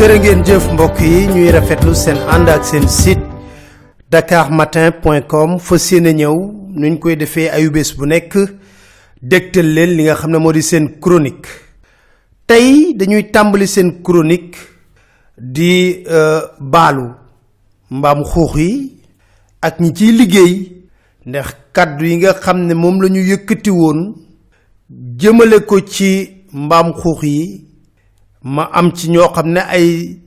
jërë ngeen jëf mbokk yi ñuy rafetlu seen ànd ak seen site dakarmatin.com fas yéene ñëw nuñ koy defee ayubés bu nekk dégtal leen li nga xam ne moo di seen chronique. Tey dañuy tàmbali seen chronique di baalu mbaam xuux yi ak ñi ciy liggéey ndax kàddu yi nga xam ne moom la ñu yëkkati woon jëmale ko ci mbaam xuux yi ma am ci ñoo xam ne ay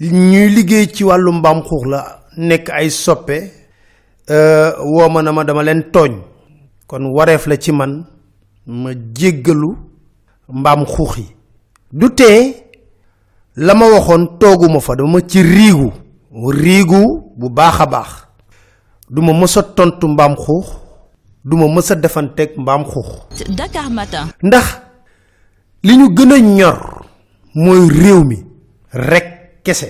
ñuy liggéey ci wàllu mbaam xuux la nekk ay soppe woo ma na ma dama leen tooñ. Kon wareef la ci man ma jéggalu mbaam xuux yi. Du tee la ma waxoon tooguma fa dama ci riigu riigu bu baax a baax. Duma mës a tontu mbaam xuux duma mës a defanteeg mbaam xuux. Dakar Matin. ndax li ñu gën a ñor mooy réew mi rek kese.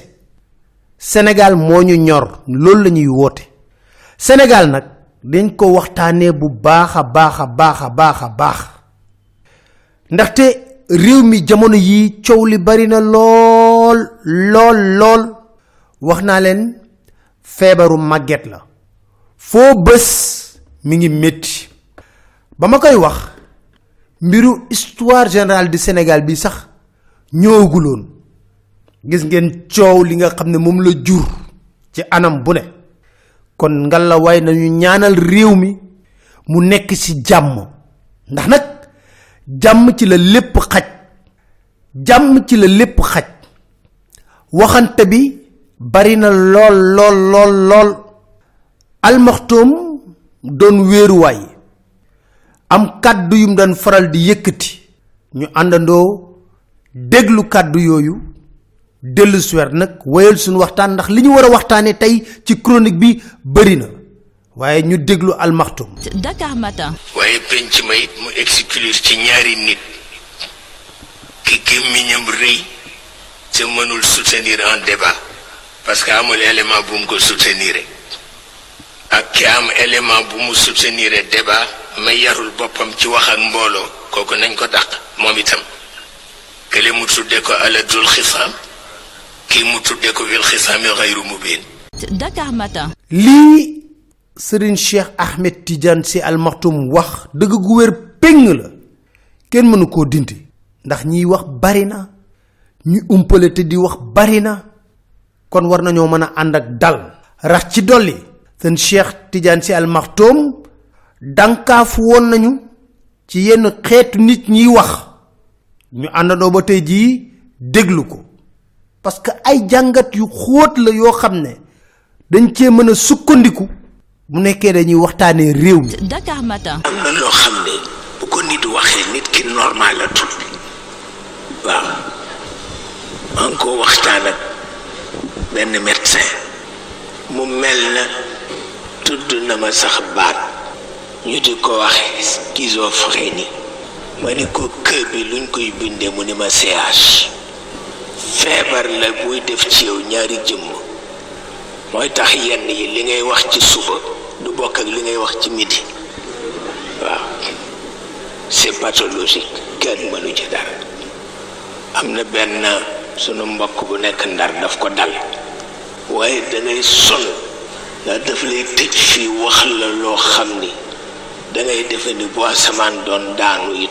Sénégal moo ñu ñor loolu la ñuy woote. Sénégal nag dañ ko waxtaanee bu baax a baax a baax a baax a baax. Ndaxte réew mi jamono yi coow li bari na lool lool lool. Wax naa leen feebaru màgget la. Foo bés mi ngi métti ba ma koy wax mbiru histoire générale du Sénégal bi sax ñëwaguloon. Gis ngeen coow li nga xam ne moom la jur ci anam bu ne. Kon ngalla waay nañu ñaanal réew mi mu nekk ci jàmm. Ndax nag jàmm ci la lépp xaj. Jàmm ci la lépp xaj. Waxante bi bari na lool lool lool lool. Almaxtoom doon wéeruwaay. Am kàddu yum daan faral di yëkkati. Ñu àndandoo déglu kàddu yooyu dellu suwer nag wéyal suñu waxtaan ndax li ñu war a waxtaanee tey ci chronique bi bëri na. Waaye ñu déglu almaxtum Dakar Matin. waaye penc ma it mu exclure ci ñaari nit. Ki gémmiñam rëy te mënul soutenir un débat. Parce que amul élément bu mu ko soutenir. Ak ki am élément bu mu soutenir débat mais yarul boppam ci wax ak mbooloo kooku nañ ko dàq moom itam. Kële mu tudde ko aladul xisaam kii mu tudde ko wil xisaami xayru mubin. Dakar Matin. lii sëriñ cheikh ahmed tidiane si almaxtum wax dëgg gu wér péng la. Kenn mënu koo dindi. Ndax ñiy wax bari na ñi umpale te di wax bari na. Kon war nañoo mën a ànd ak dal. Rax ci dolli. Seen cheikh tidiane si almaxtum dànkaafu woon nañu ci yenn xeetu nit ñiy wax ñu àndandoo ba tey jii déglu ko. parce que ay jàngat yu xóot la yoo xam ne dañ cee mën a sukkandiku. mu nekkee dañuy waxtaanee réew mi. Dakar Matin. am na loo xam ne bu ko nit waxee nit ki normal la tudd. Waaw. Maa ngi ko waxtaan ak benn médecin. Mu mel na tudd na ma sax baat. Ñu di ko waxe schizophrénie. Ma ni ko bi luñ koy bindee mu ni ma CH feebar la buy def ci yow ñaari jëmm mooy tax yenn yi li ngay wax ci suba du bokk ak li ngay wax ci midi. Waaw c'est pathologique kenn mënu ci dara am na benn sunu mbokk bu nekk ndar daf ko dal waaye da ngay son ndax daf lay tëj fii wax la loo xam ni da ngay defe ni bu doon daanu it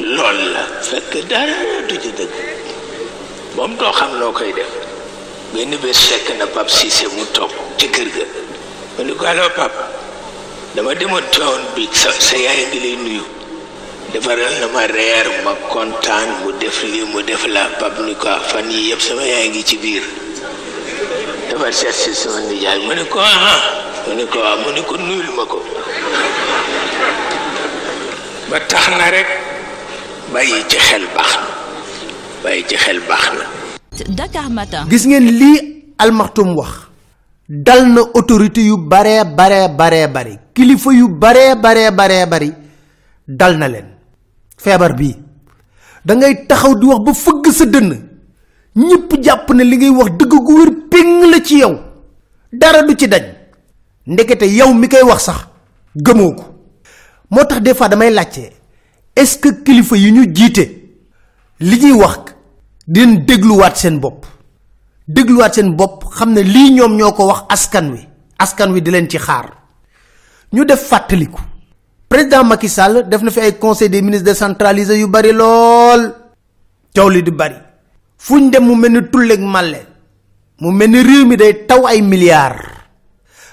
lool la. Fekk dara du ci dëgg. Moom doo xam noo koy def. Benn bés fekk na pap Cissé mu toog ci kër ga. Ko allo pap dama demoon nuyu. Defaral na ma mu def mu def la. Pap ni ko yii yëpp sama yaay ngi ci biir. Dafa seet si sama nijaay mu ni ko ah mu ni ko waaw mu ko nuyul ma ko. Ba tax na rek bàyyi ci xel baax na. Bàyyi ci xel baax na. Dakar Matin. gis ngeen lii almaxtum wax. Dal na autorité yu baree baree baree bari kilifa yu baree baree baree bari dal na leen. Feebar bii. Da ngay taxaw di wax ba fëgg sa dënn. Ñëpp jàpp ne li ngay wax dëgg gu wér péng la ci yow. Dara du ci dañ. Ndekete yow mi koy wax sax gëmoo ko. Moo tax des fois damay laajte est-ce que kilifa yi ñu jiite li ñuy wax dinañ dégluwaat seen bopp. Dégluwaat seen bopp xam ne lii ñoom ñoo ko wax askan wi. Askan wi di leen ci xaar. Ñu def fàttaliku. Président Macky Sall def na fi ay conseil des ministres décentralisé yu bari lool. Coow di bari. Fuñ dem mu mel ni tulleeg mu mel ni mi day taw ay milliards.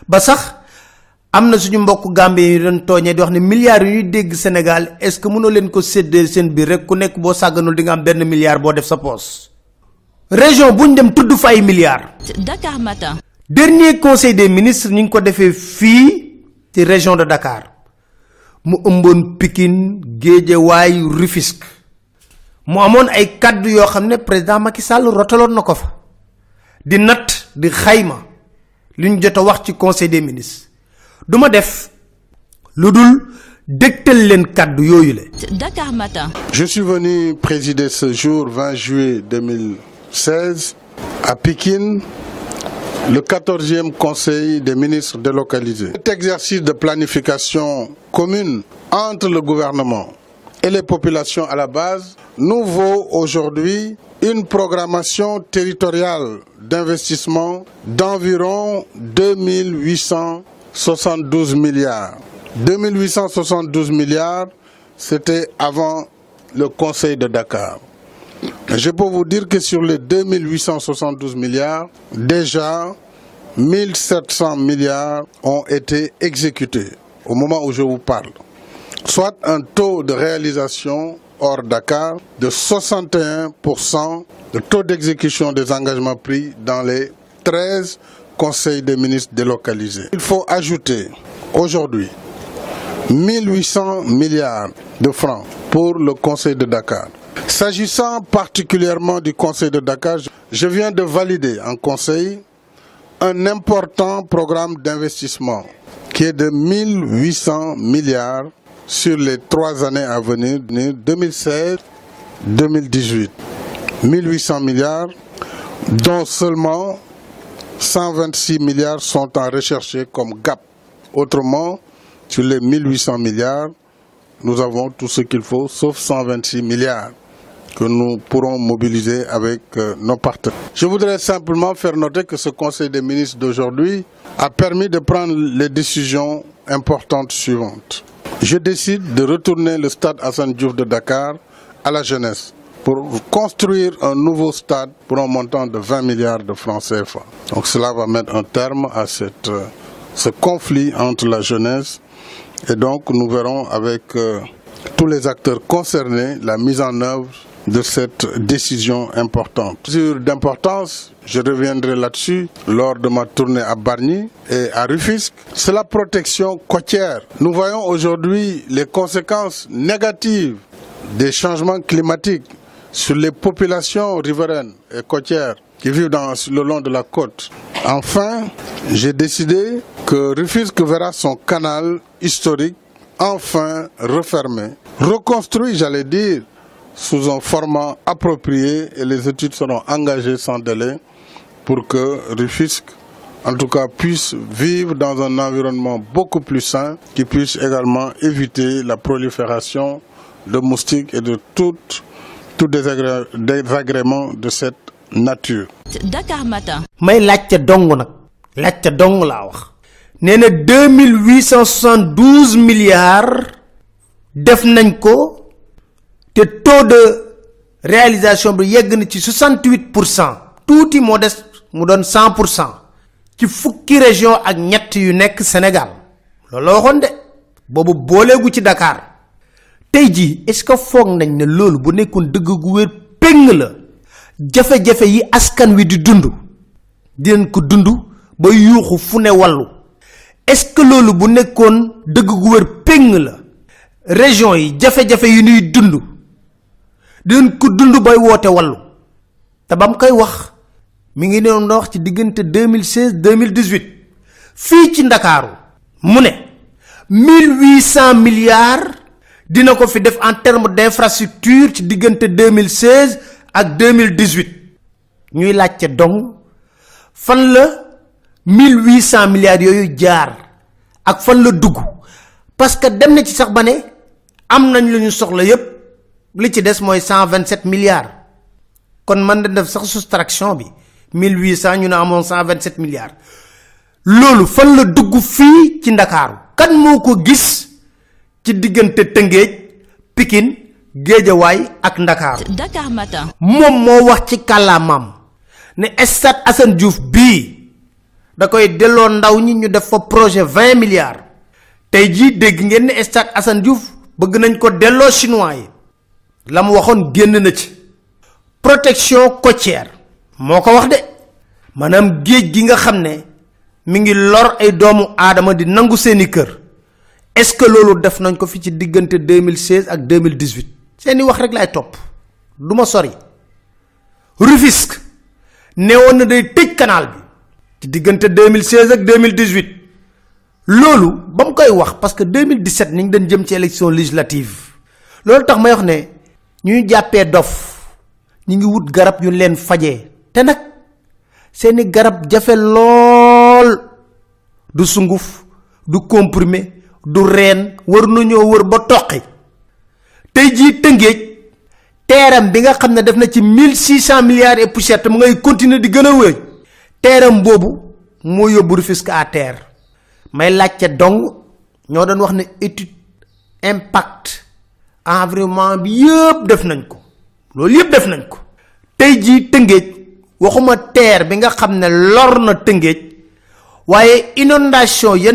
Ba sax am na suñu mbokk gambie yi doon tooñee di wax ne milliards yu dégg sénégal est ce que mënoo leen ko séddee seen biir rek? Ku nekk boo sàgganul di nga am benn milliard boo def sa poos. Région buñ dem tudd fa ay milliards. Dakar Matin. dernier conseil des ministres ñu ngi ko defee fii ci région de dakar. Mu ëmboon pikine géejewaay rufisque. Mu amoon ay kaddu yoo xam ne président Macky Sall rotaloon na ko fa. Di nat di xayma. Li ñu jot a wax ci conseil des ministres duma def lu dul dégtal leen kaddu yooyu le Dakar Matin. Je suis venu présider ce jour 20 juillet 2016 à Pékin le 14e Conseil des ministres délocalisés. Cet exercice de planification commune entre le gouvernement et les populations à la base nous vaut aujourd'hui une programmation territoriale d'investissement d'environ 2872 milliards. 2872 milliards, c'était avant le Conseil de Dakar. Je peux vous dire que sur les 2872 milliards, déjà 1700 milliards ont été exécutés au moment où je vous parle. Soit un taux de réalisation hors Dakar de 61% de taux d'exécution des engagements pris dans les 13 conseils des ministres délocalisés. Il faut ajouter aujourd'hui 1800 milliards de francs pour le Conseil de Dakar. S'agissant particulièrement du Conseil de Dakar, je viens de valider en Conseil un important programme d'investissement qui est de 1800 milliards sur les trois années à venir, 2016-2018. 1800 milliards, dont seulement 126 milliards sont en recherché comme gap. Autrement, sur les 1800 milliards, nous avons tout ce qu'il faut, sauf 126 milliards que nous pourrons mobiliser avec euh, nos partenaires. Je voudrais simplement faire noter que ce Conseil des ministres d'aujourd'hui a permis de prendre les décisions importantes suivantes. Je décide de retourner le stade Hassan Diouf de Dakar à la jeunesse pour construire un nouveau stade pour un montant de 20 milliards de francs CFA. Donc cela va mettre un terme à euh, ce conflit entre la jeunesse et donc nous verrons avec euh, tous les acteurs concernés la mise en œuvre de cette décision importante. Sur d'importance, je reviendrai là-dessus lors de ma tournée à Barny et à Rufisque, c'est la protection côtière. Nous voyons aujourd'hui les conséquences négatives des changements climatiques sur les populations riveraines et côtières qui vivent le long de la côte. Enfin, j'ai décidé que Rufisque verra son canal historique enfin refermé, reconstruit, j'allais dire, sous un format approprié et les études seront engagées sans délai pour que Rufisque, en tout cas, puisse vivre dans un environnement beaucoup plus sain, qui puisse également éviter la prolifération de moustiques et de tout, tout désagré- désagrément de cette nature. Dakar Matin. may laajte dong nag. Laajte dong laa wax. Nee na 2872 milliards def nañ ko te taux de réalisation bi yegg na ci 68 pour cent. Tuuti moo des mu doon 100 pour cent ci fukki région ak ñett yu nekk sénégal. Loolu la waxoon de. Boobu booleegu ci dakar tey jii est ce que foog nañ ne loolu bu nekkoon dëgg gu wér péng la? Jafe-jafe yi askan wi di dund dinañ ko dund ba yuuxu fu ne wallu est ce que loolu bu nekkoon dëgg gu wér péng la? Région yi jafe-jafe yi ñuy dund dinañ ko dund bay woote wallu te bam koy wax mi ngi neon wax ci diggante 2016 2018 fii ci ndakaaru mu ne 1800 milliards dina ko fi def en terme d'infrastructure ci diggante 2016 ak 2018 ñuy laajte dong fan la 1800 milliards yooyu jaar ak fan la dugg? Parce que dem na ci sax ba am nañ lu ñu soxla yépp. Li ci des mooy 127 milliards. Kon man da def sax soustraction bi. 1800 ñu ne amoon 127 milliards. Loolu fan la dugg fii ci ndakaaru? Kan moo gis ci diggante tëngéej pikin géejawaay ak ndakaaru. Dakar Matin. moom moo wax ci kàllaamam ne stade Assane Diouf bii da koy delloo ndaw ñi ñu def fa projet 20 milliards. Tey jii dégg ngeen ne stade Assane Diouf bëgg nañ ko delloo chinois yi. La mu waxoon génn na ci. Protection côtière moo ko wax de. Maanaam géej gi nga xam ne mi ngi lor ay doomu aadama di nangu seeni kër est-ce que loolu def nañ ko fi ci diggante 2016 ak 2018 seeni wax rek lay topp. Du ma sori. Rufisque newoon na day tëj canal bi ci diggante 2016 ak 2018 loolu ba mu koy wax parce que 2017 ni ngi doon jëm ci élection législative. Loolu tax may wax ne ñuy jàppee dof ñi ngi wut garab yu leen fajee. Te nag seeni garab jafe lool. Du sunguf du comprimé du reen war nañoo wër ba toqi. Tey jii tëngéej teeram bi nga xam ne def na ci 1600 milliards et poussière te mu ngay continuer di gën a wéy. Teeram boobu moo yóbbu à terre. May laajte dong ñoo doon wax ne étude impact environnement bi yëpp def nañ ko. Loolu yëpp def nañ ko. Tey jii tëngéej waxuma teer bi nga xam ne lor na inondation ya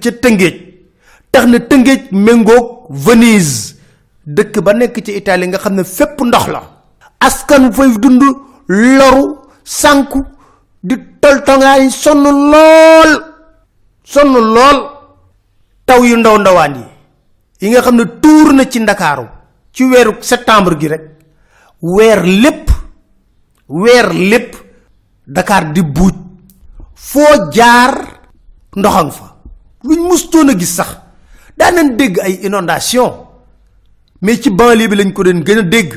ca tëngéej tax na tëngéej méngoog Venise. Dëkk ba nekk ci Italie nga xam ne fépp ndox la. Askan fay dund loru sànku di toltongaay sonn lool sonn lool. Taw yu ndaw ndawaan yi yi nga xam ne tuur na ci ndakaaru ci weeru septembre gi rek. Weer lépp weer lépp Dakar di buuj. Foo jaar ndoxam fa. Luñ mustoon gis sax daanan dégg ay inondation mais ci banlieue bi lañ ko doon gën a dégg.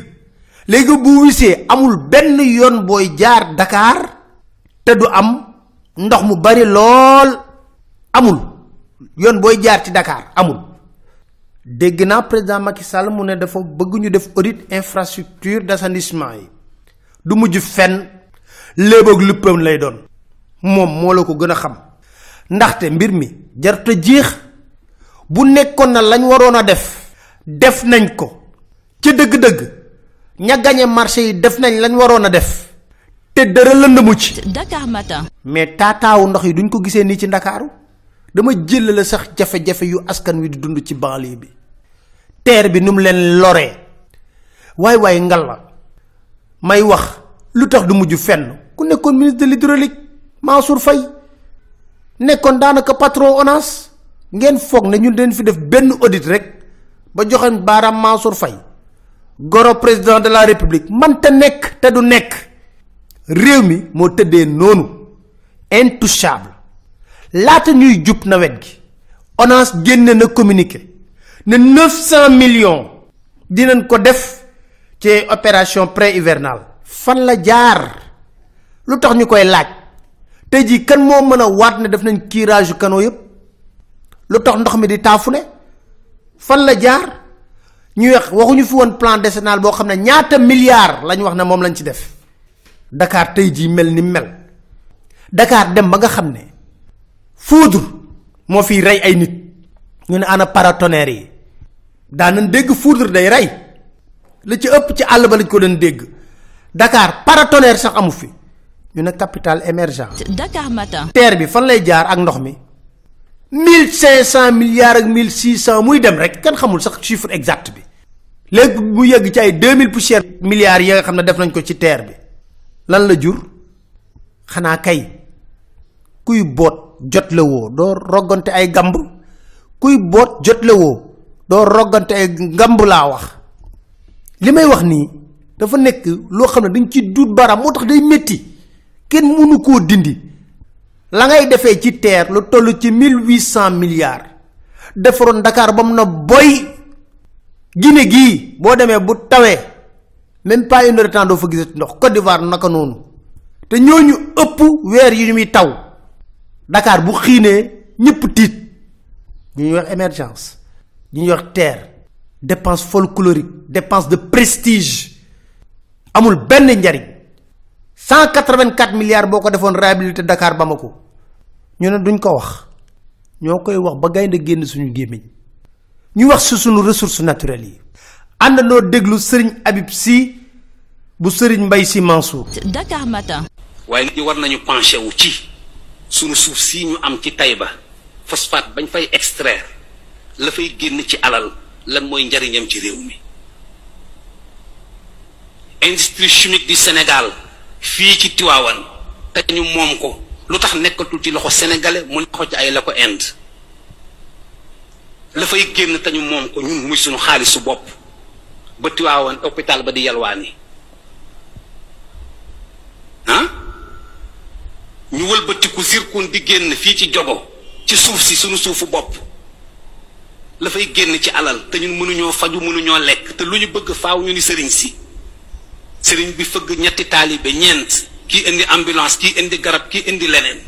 Léegi bu amul benn yoon booy jaar Dakar te du am ndox mu bari lool. Amul. Yoon booy jaar ci Dakar amul. Dégg naa président Macky Sall mu ne dafa bëgg ñu def audit infrastructure d'assainissement yi. Du mujj fenn. Léeboog luppam lay doon. Moom moo la ko gën a xam. Ndaxte mbir mi jarta jeex bu nekkoon na lañ waroon a def def nañ ko. Ci dëgg-dëgg ña gañe marché yi def nañ lañ waroon a def te dara lëndëmu ci. Dakar Matin. mais taataawu ndox yi duñ ko gisee nii ci ndakaaru? Dama jël la sax jafe-jafe yu askan wi di dund ci banlieue bi. Teer bi nu mu leen loree. Waay waay ngal la may wax lu tax du mujj fenn. Ku nekkoon ministre de l'hydraulique Mansour Faye. Nekkoon daanaka patron ONAS ngeen foog ne ñun dañ fi def benn audit rek goro président de la république. Man te nekk te du nekk. Réew mi moo tëddee noonu. Intouchable. Laata ñuy jub nawet gi génne na communiqué ne 900 millions dinañ ko def ci pré hivernale fan la jaar? Lu tax ñu koy laaj? Tey a waat ne def nañ lu tax ndox mi di taafu ne? Fan la jaar? Ñuy wax waxuñu fi woon plan décennal boo xam ne ñaata milliards lañ wax ne moom lañ ci def. Dakar tey jii mel ni mel. Dakar dem ba nga xam ne foudre moo fiy rey ay nit. Ñu ne ana paratonnerre yi. Daanan dégg foudre day rey. La ci ëpp ci àll ba lañ ko doon dégg. Dakar paratonnerre sax amu fi. Ñu ne capital émergent Dakar Matin. terre bi fan lay jaar ak ndox mi mille cinq cent milliards ak mille six cent muy dem rek kenn xamul sax chiffre exact bi. léegi mu yegg ci ay deux mille poussières milliards yi nga xam ne def nañ ko ci terre bi. lan la jur? xanaa kay kuy boot jot la woo doo roggante ay gamb. kuy boot jot la woo doo roggante ay ngamb laa wax. li may wax nii dafa nekk loo xam dañ ci duut baram moo day métti kenn mënu koo dindi la ngay defee ci terre lu toll ci mille huit cent milliards. Defaroon Dakar ba mu na boy. Guinée gii boo demee bu tawee même pas une heure temps doo fa gisati ndox. Côte d'Ivoire naka noonu. Te ñooñu ëpp weer yi muy taw. Dakar bu xiinee ñëpp tiit. Ñu ñuy wax émergence. Ñu ñuy wax terre dépense folklorique dépense de prestige. Amul benn njariñ. 184 milliards boko defone réhabilité Dakar Bamako ñu ne duñ ko wax. Ñokoy wax ba gaynde genn suñu gémmiñ. Ñu wax su suñu ressources naturelles yi. Andano déglu serigne Habib Sy bu serigne Mbaye Sy Mansour. Dakar Matin. waaye nit ñi war nañu penché wu ci sunu suuf si ñu am ci Taïba. Phosphate bañ fay extraire la fay génn ci alal lan mooy njariñam ci réew mi. Industrie chimique du Sénégal fii ci Tiwaawan te ñu moom ko lu tax nekkatul ci loxo sénégalais mu loxo ci ay la ko Inde. la fay génn te ñu moom ko ñun muy sunu xaalisu bopp. ba Tiwaawan hôpital ba di yalwaani. ah? ñu wëlbatiku zirkun di génn fii ci jogo ci suuf si sunu suufu bopp. la fay génn ci alal te ñun mënuñoo faju mënuñoo lekk te lu ñu bëgg faaw ñu ni sëriñ si. sëriñ bi fëgg ñetti taalibe ñeent. Kii indi ambulance kii indi garab kii indi leneen.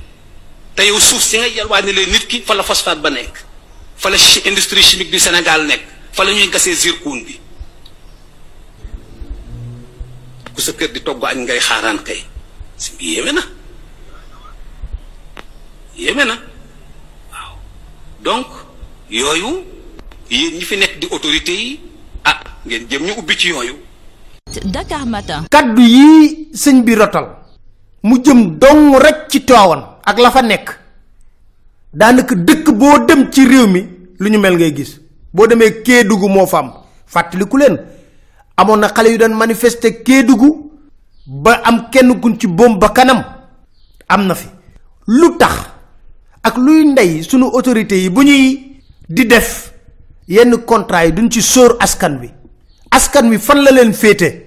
Te yow suuf si nga yalwaani leen nit ki fa la phosphate ba nekk fa la industrie chimique du Sénégal nekk fa la ñuy gasee zircon bi. Ku sa kër di togg añ ngay xaaraan kay si bi yéeme na. Yéeme na. Waaw. Donc yooyu yéen ñi fi nekk di autorité yi ah ngeen jëm ñu ubbi ci yooyu. Dakar Matin. kaddu yi sëñ bi rotal. Mu jëm dong rek ci Tiwaawan ak la fa nekk. Daanaka dëkk boo dem ci réew mi lu ñu mel ngay gis. Boo demee Kédougou moo fa am. Fàttaliku leen amoon na yu manifester ba am kenn kun ci boom ba kanam. Am fi. Lu ak luy ndey sunu autorités yi bu ñuy di def yenn contrat yi duñ ci sóor askan wi. Askan wi fan la leen féete?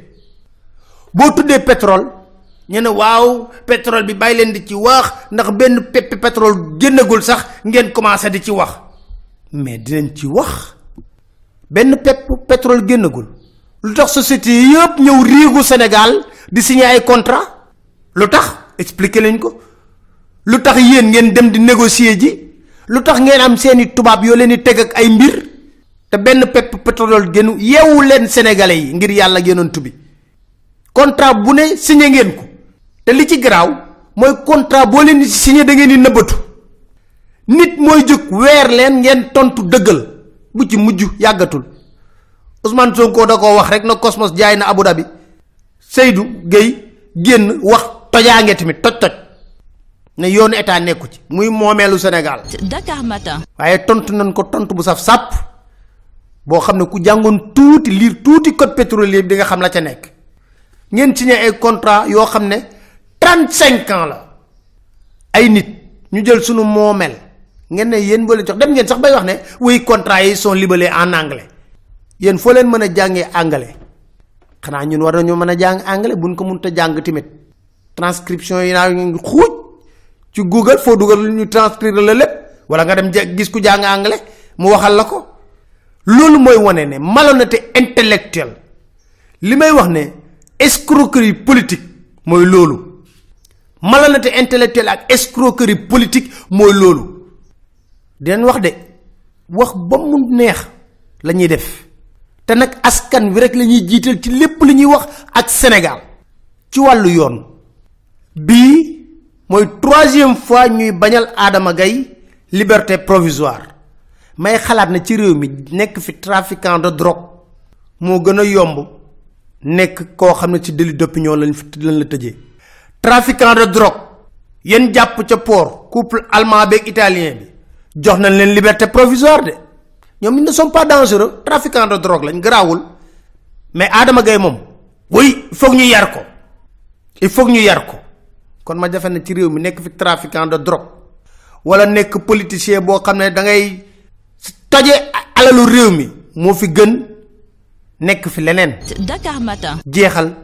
Boo tuddee pétrole ñu ne waaw pétrole bi bàyyi leen di ci wax ndax benn pepp pétrole génnagul sax ngeen commencé di ci wax. Mais dinañ ci wax. Benn pepp pétrole génnagul. Lu tax société yëpp ñëw riigu Sénégal di signé ay contrat? Lu tax? Expliquer ko. Lu tax yéen ngeen dem di négocier ji? Lu tax ngeen am seeni tubaab yoo leen di teg ak ay mbir? Te benn pepp pétrole génn yeewu leen sénégalais ngir yàlla yonantu bi. Contrat bu ne signé ngeen ko te li ci garaaw mooy contrat boo leen di signé da ngeen di nëbbatu. Nit mooy jóg weer leen ngeen tontu dëggal bu ci mujj yàggatul. Ousmane Sonko da ko wax rek na Cosmos jaay na Abu Dhabi. Seydou Gueye génn wax tojaange tamit toj toj. Ne yoonu état nekku ci muy moomeelu Sénégal. Dakar Matin. waaye tontu nañ ko tontu bu saf sàpp boo xam ne ku jàngoon tuuti liir tuuti code pétrolier bi di nga xam la ca nekk. Ngeen signé ay contrat yoo xam ne 35 ans la. Ay nit ñu jël sunu moomeel ngeen ne yéen boo leen jox dem ngeen sax bay wax ne oui contrat yi sont libellés en anglais. Yéen foo leen mën a jàngee anglais? Xanaa ñun war nañoo mën a jàng anglais buñ ko mënta jàng tamit. Transcription yi naa ngi ci google foo dugal ñu transcrire la lépp. Wala nga dem gis ku jàng anglais mu waxal la ko. Loolu mooy wane ne malhonnêteté intellectuelle. Li may wax ne escroquerie politique mooy loolu malhonnêteté intellectuelle ak escroquerie politique mooy loolu. dinañ wax de wax ba mu neex la ñuy def. te askan wi rek la ñuy jiital ci lépp li ñuy wax ak Sénégal. ci wàllu yoon. bii mooy troisième fois ñuy bañal Adama Gaye liberté provisoire. may xalaat na ci réew mi nekk fi trafiquant de drogue. moo gën a yomb nekk koo xam ne ci délit d'opinion lañ lañ la tëjee trafiquant de drogue yéen jàpp ca port couple allemand beeg italien bi jox nañ leen liberté provisoire de. Ñoom ils ne sont pas dangereux trafiquant de drogue lañ garaawul mais Adama Gaye moom oui il faut ñu yar ko. Il faut ñu yar ko. Kon ma defe ne ci réew mi nekk fi trafiquant de drogue wala nekk politicien boo xam ne da ngay toje alalu réew mi moo fi gën nekk fi leneen. Dakar Matin. jeexal.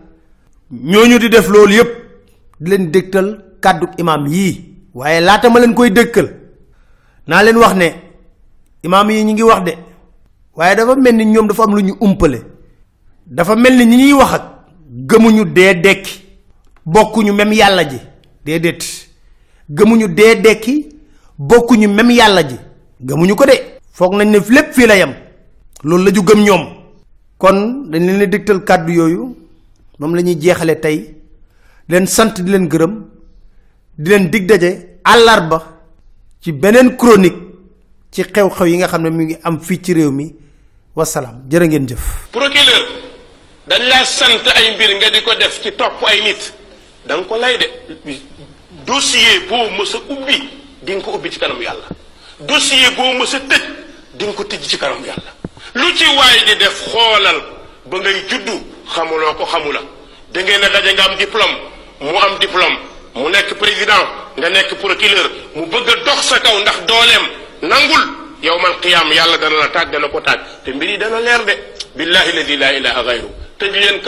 Ñooñu di def loolu yépp di leen dégtal kàddu imam yii waaye laata ma leen koy dëkkal naa leen wax ne imam yi ñi ngi wax de. Waaye dafa mel ni ñoom dafa am lu ñu umpale. Dafa mel ni ñi ñuy wax ak gëmuñu dee dekki. Bokkuñu même yàlla ji. Déedéet. Gëmuñu dee dekki bokkuñu même yàlla ji. Gëmuñu ko de. Foog nañ ne lépp fii la yem. Loolu la ju gëm ñoom. Kon dañ leen dégtal kàddu yooyu. Moom la ñuy jeexale tey di leen sant di leen gërëm di leen dig daje àllarba ci beneen chronique ci xew-xew yi nga xam ne mi ngi am fii ci réew mi. Wasalaam jërë ngeen jëf. Procureur dañ laa sant ay mbir nga di ko def ci topp ay nit. Da nga ko lay de. Dossier boo mës a ubbi di nga ko ubbi ci kanam yàlla. Dossier boo mës a tëj di nga ko tëj ci kanam yàlla. Lu ci waay di def xoolal ba ngay juddu xamuloo ko xamula. Da ngeen a daje nga am diplôme mu am diplôme mu nekk président nga nekk procureur mu bëgg a dox sa kaw ndax dooleem nangul. Yow man yàlla dana la taaj dana ko taaj. Te mbir yi dana leer de. Billahi ladi laa ilaha gayru tëj leen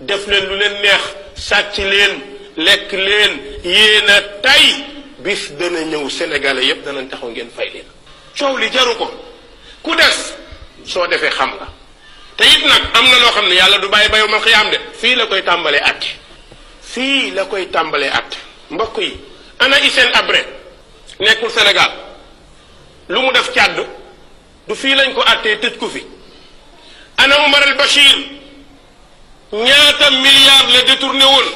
def leen lu leen neex sàcc leen lekk leen yéen a bis dana ñëw sénégalais yépp danañ taxaw ngeen fay leen. Coow li jaru ko. Ku des soo defee xam nga. Te it nag am na loo xam ne yàlla du bàyyi ba yow man de. Fii la koy tàmbalee atte fii la koy tàmbalee at. Mbokk yi ana Hissène Habré nekkul Sénégal. Lu mu def càdd du fii lañ ko àttee tëj ko fi. Ana Omar al Bachir ñaata milliards la détourné woon?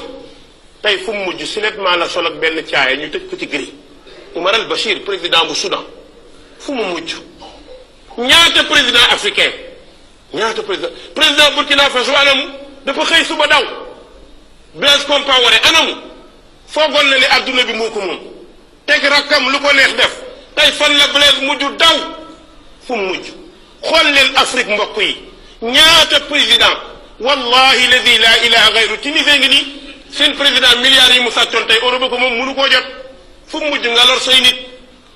Tey fu mu mujj silettement la sol ak benn caaya ñu tëj ko ci gris. Omar al Bachir président bu Soudan. Fu mu mujj? Ñaata président africain? Ñaata président? Président Burkina Faso anamu? Dafa xëy suba daw. Blaise Compaoré anamu foogoon na ne adduna bi moo ko moom teg rakkam lu ko neex def tey fan la Blaise mujj daw fu mu mujj xool leen Afrique mbokk yi ñaata président wallahi ladi la ilaha gayru Tunisie ngi nii seen président milliards yi mu sàccoon tey Europe ko moom mënu koo jot fu mu mujj nga lor say nit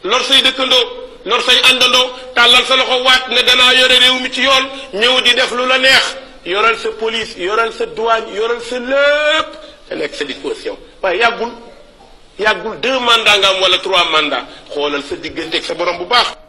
lor say dëkkandoo lor say àndandoo tàllal sa loxo waat ne danaa yore réew mi ci yoon ñëw di def lu la neex yoral sa police yoral sa douane yoral sa lépp te nekk sa disposition. Waaye yàggul yàggul deux mandats nga am wala trois mandats. Xoolal sa diggante ak sa borom bu baax.